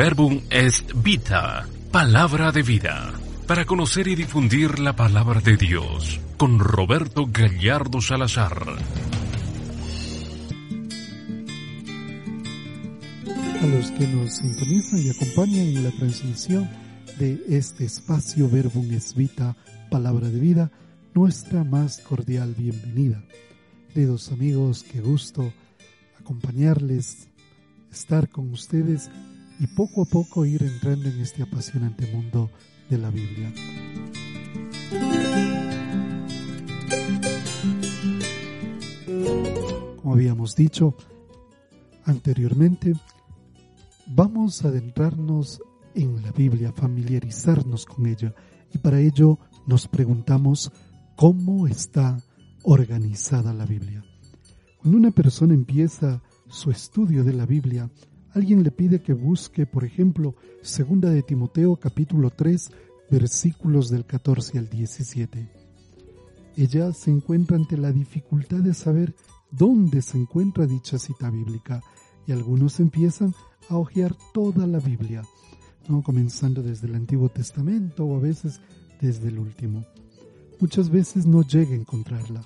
Verbum est vita, palabra de vida, para conocer y difundir la palabra de Dios, con Roberto Gallardo Salazar. A los que nos sintonizan y acompañan en la transmisión de este espacio Verbum est vita, palabra de vida, nuestra más cordial bienvenida. Queridos amigos, qué gusto acompañarles, estar con ustedes y poco a poco ir entrando en este apasionante mundo de la Biblia. Como habíamos dicho anteriormente, vamos a adentrarnos en la Biblia, familiarizarnos con ella y para ello nos preguntamos cómo está organizada la Biblia. Cuando una persona empieza su estudio de la Biblia, alguien le pide que busque, por ejemplo, segunda de Timoteo capítulo 3, versículos del 14 al 17. Ella se encuentra ante la dificultad de saber dónde se encuentra dicha cita bíblica y algunos empiezan a hojear toda la Biblia, ¿no? comenzando desde el Antiguo Testamento o a veces desde el último. Muchas veces no llega a encontrarla.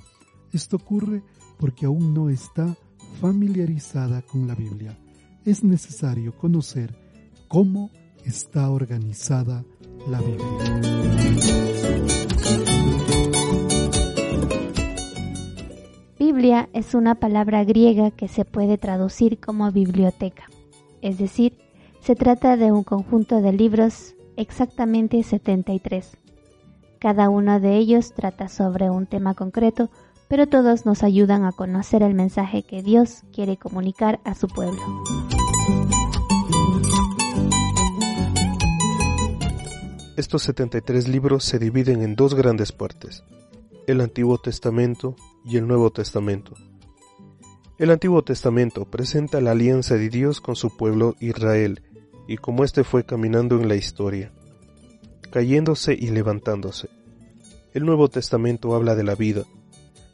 Esto ocurre porque aún no está familiarizada con la Biblia es necesario conocer cómo está organizada la Biblia. Biblia es una palabra griega que se puede traducir como biblioteca, es decir, se trata de un conjunto de libros, exactamente 73. Cada uno de ellos trata sobre un tema concreto, pero todos nos ayudan a conocer el mensaje que Dios quiere comunicar a su pueblo. Estos 73 libros se dividen en dos grandes partes, el Antiguo Testamento y el Nuevo Testamento. El Antiguo Testamento presenta la alianza de Dios con su pueblo Israel y cómo éste fue caminando en la historia, cayéndose y levantándose. El Nuevo Testamento habla de la vida,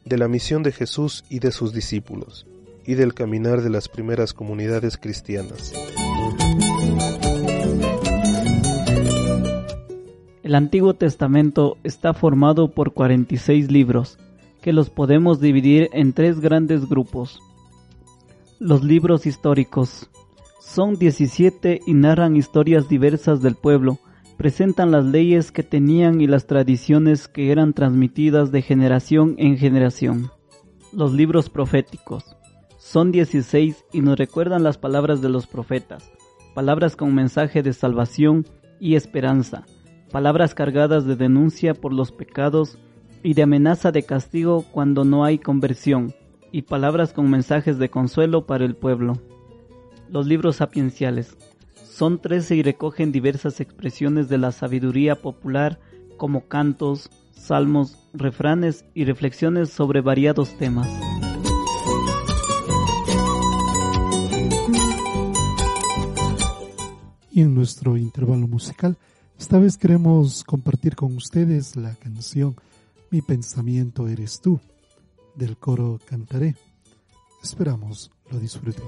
de la misión de Jesús y de sus discípulos, y del caminar de las primeras comunidades cristianas. El Antiguo Testamento está formado por 46 libros, que los podemos dividir en tres grandes grupos. Los libros históricos. Son 17 y narran historias diversas del pueblo, presentan las leyes que tenían y las tradiciones que eran transmitidas de generación en generación. Los libros proféticos. Son 16 y nos recuerdan las palabras de los profetas, palabras con mensaje de salvación y esperanza, palabras cargadas de denuncia por los pecados y de amenaza de castigo cuando no hay conversión, y palabras con mensajes de consuelo para el pueblo. Los libros sapienciales son trece y recogen diversas expresiones de la sabiduría popular como cantos, salmos, refranes y reflexiones sobre variados temas. Y en nuestro intervalo musical esta vez queremos compartir con ustedes la canción Mi pensamiento eres tú, del coro Cantaré. Esperamos lo disfruten.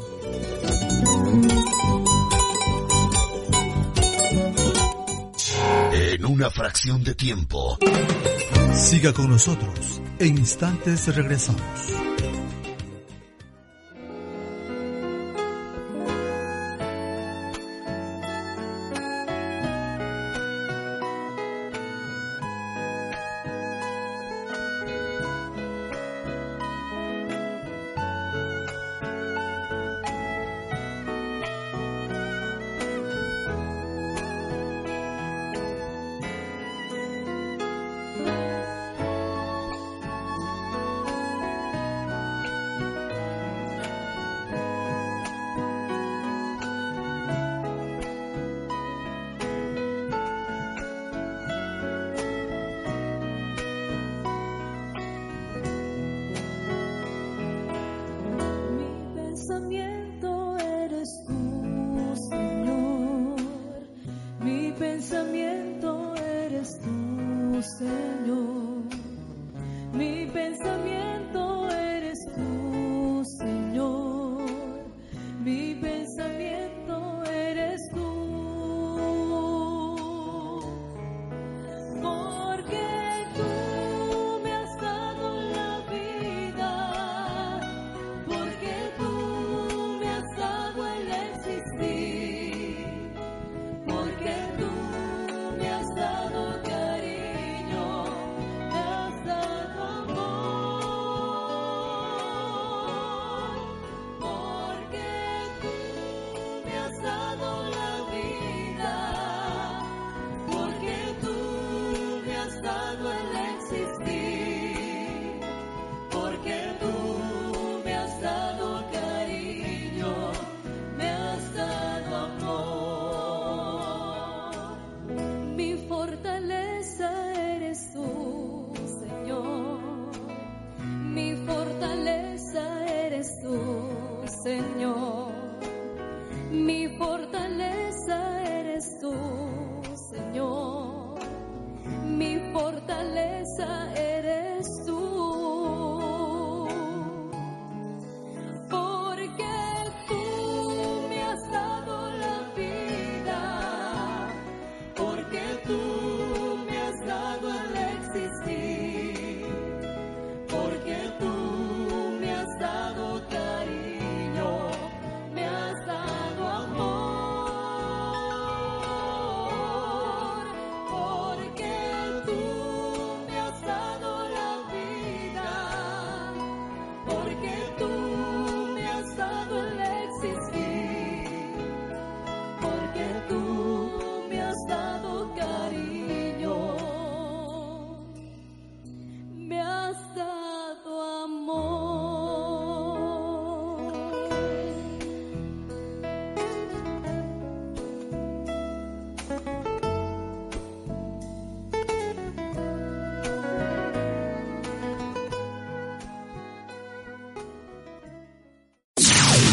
En una fracción de tiempo. Siga con nosotros. En instantes regresamos.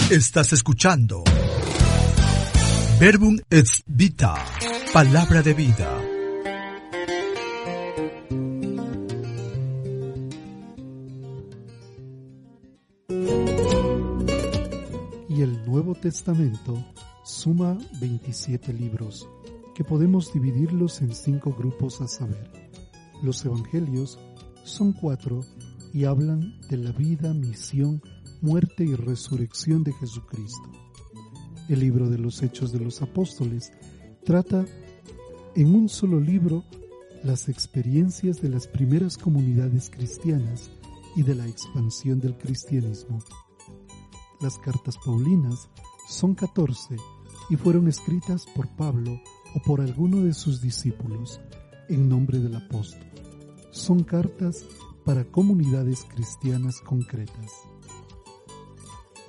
Estás escuchando Verbum et Vita, palabra de vida. y el Nuevo Testamento suma 27 libros, que podemos dividirlos en cinco grupos a saber. Los Evangelios son cuatro y hablan de la vida, misión, muerte y resurrección de Jesucristo. El libro de los Hechos de los Apóstoles trata en un solo libro las experiencias de las primeras comunidades cristianas y de la expansión del cristianismo. Las cartas paulinas son 14 y fueron escritas por Pablo o por alguno de sus discípulos en nombre del apóstol. Son cartas para comunidades cristianas concretas.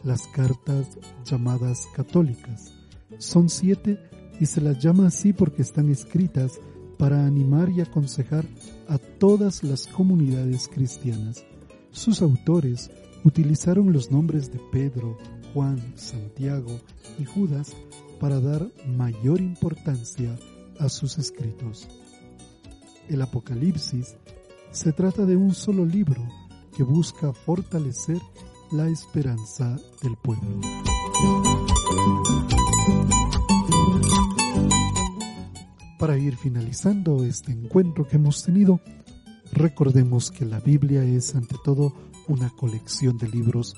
Las cartas llamadas católicas son siete y se las llama así porque están escritas para animar y aconsejar a todas las comunidades cristianas. Sus autores utilizaron los nombres de Pedro, Juan, Santiago y Judas para dar mayor importancia a sus escritos. El Apocalipsis se trata de un solo libro que busca fortalecer la esperanza del pueblo. Para ir finalizando este encuentro que hemos tenido, recordemos que la Biblia es ante todo una colección de libros,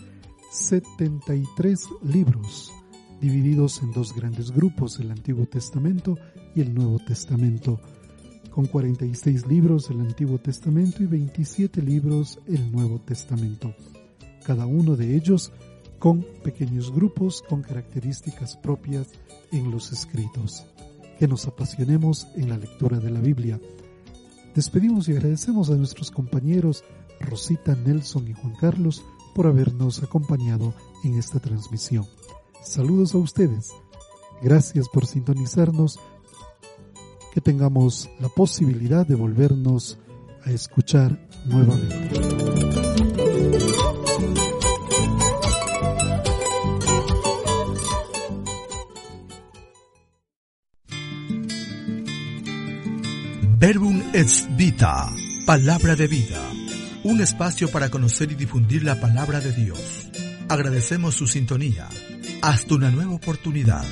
73 libros, divididos en dos grandes grupos, el Antiguo Testamento y el Nuevo Testamento, con 46 libros el Antiguo Testamento y 27 libros el Nuevo Testamento, cada uno de ellos con pequeños grupos con características propias en los escritos. Que nos apasionemos en la lectura de la Biblia. Despedimos y agradecemos a nuestros compañeros Rosita, Nelson y Juan Carlos por habernos acompañado en esta transmisión. Saludos a ustedes. Gracias por sintonizarnos. Que tengamos la posibilidad de volvernos a escuchar nuevamente. Verbum et Vita, palabra de vida. Un espacio para conocer y difundir la palabra de Dios. Agradecemos su sintonía. Hasta una nueva oportunidad.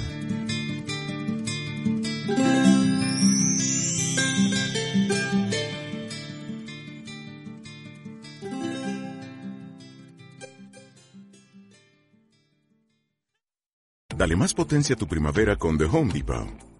Dale más potencia a tu primavera con The Home Depot.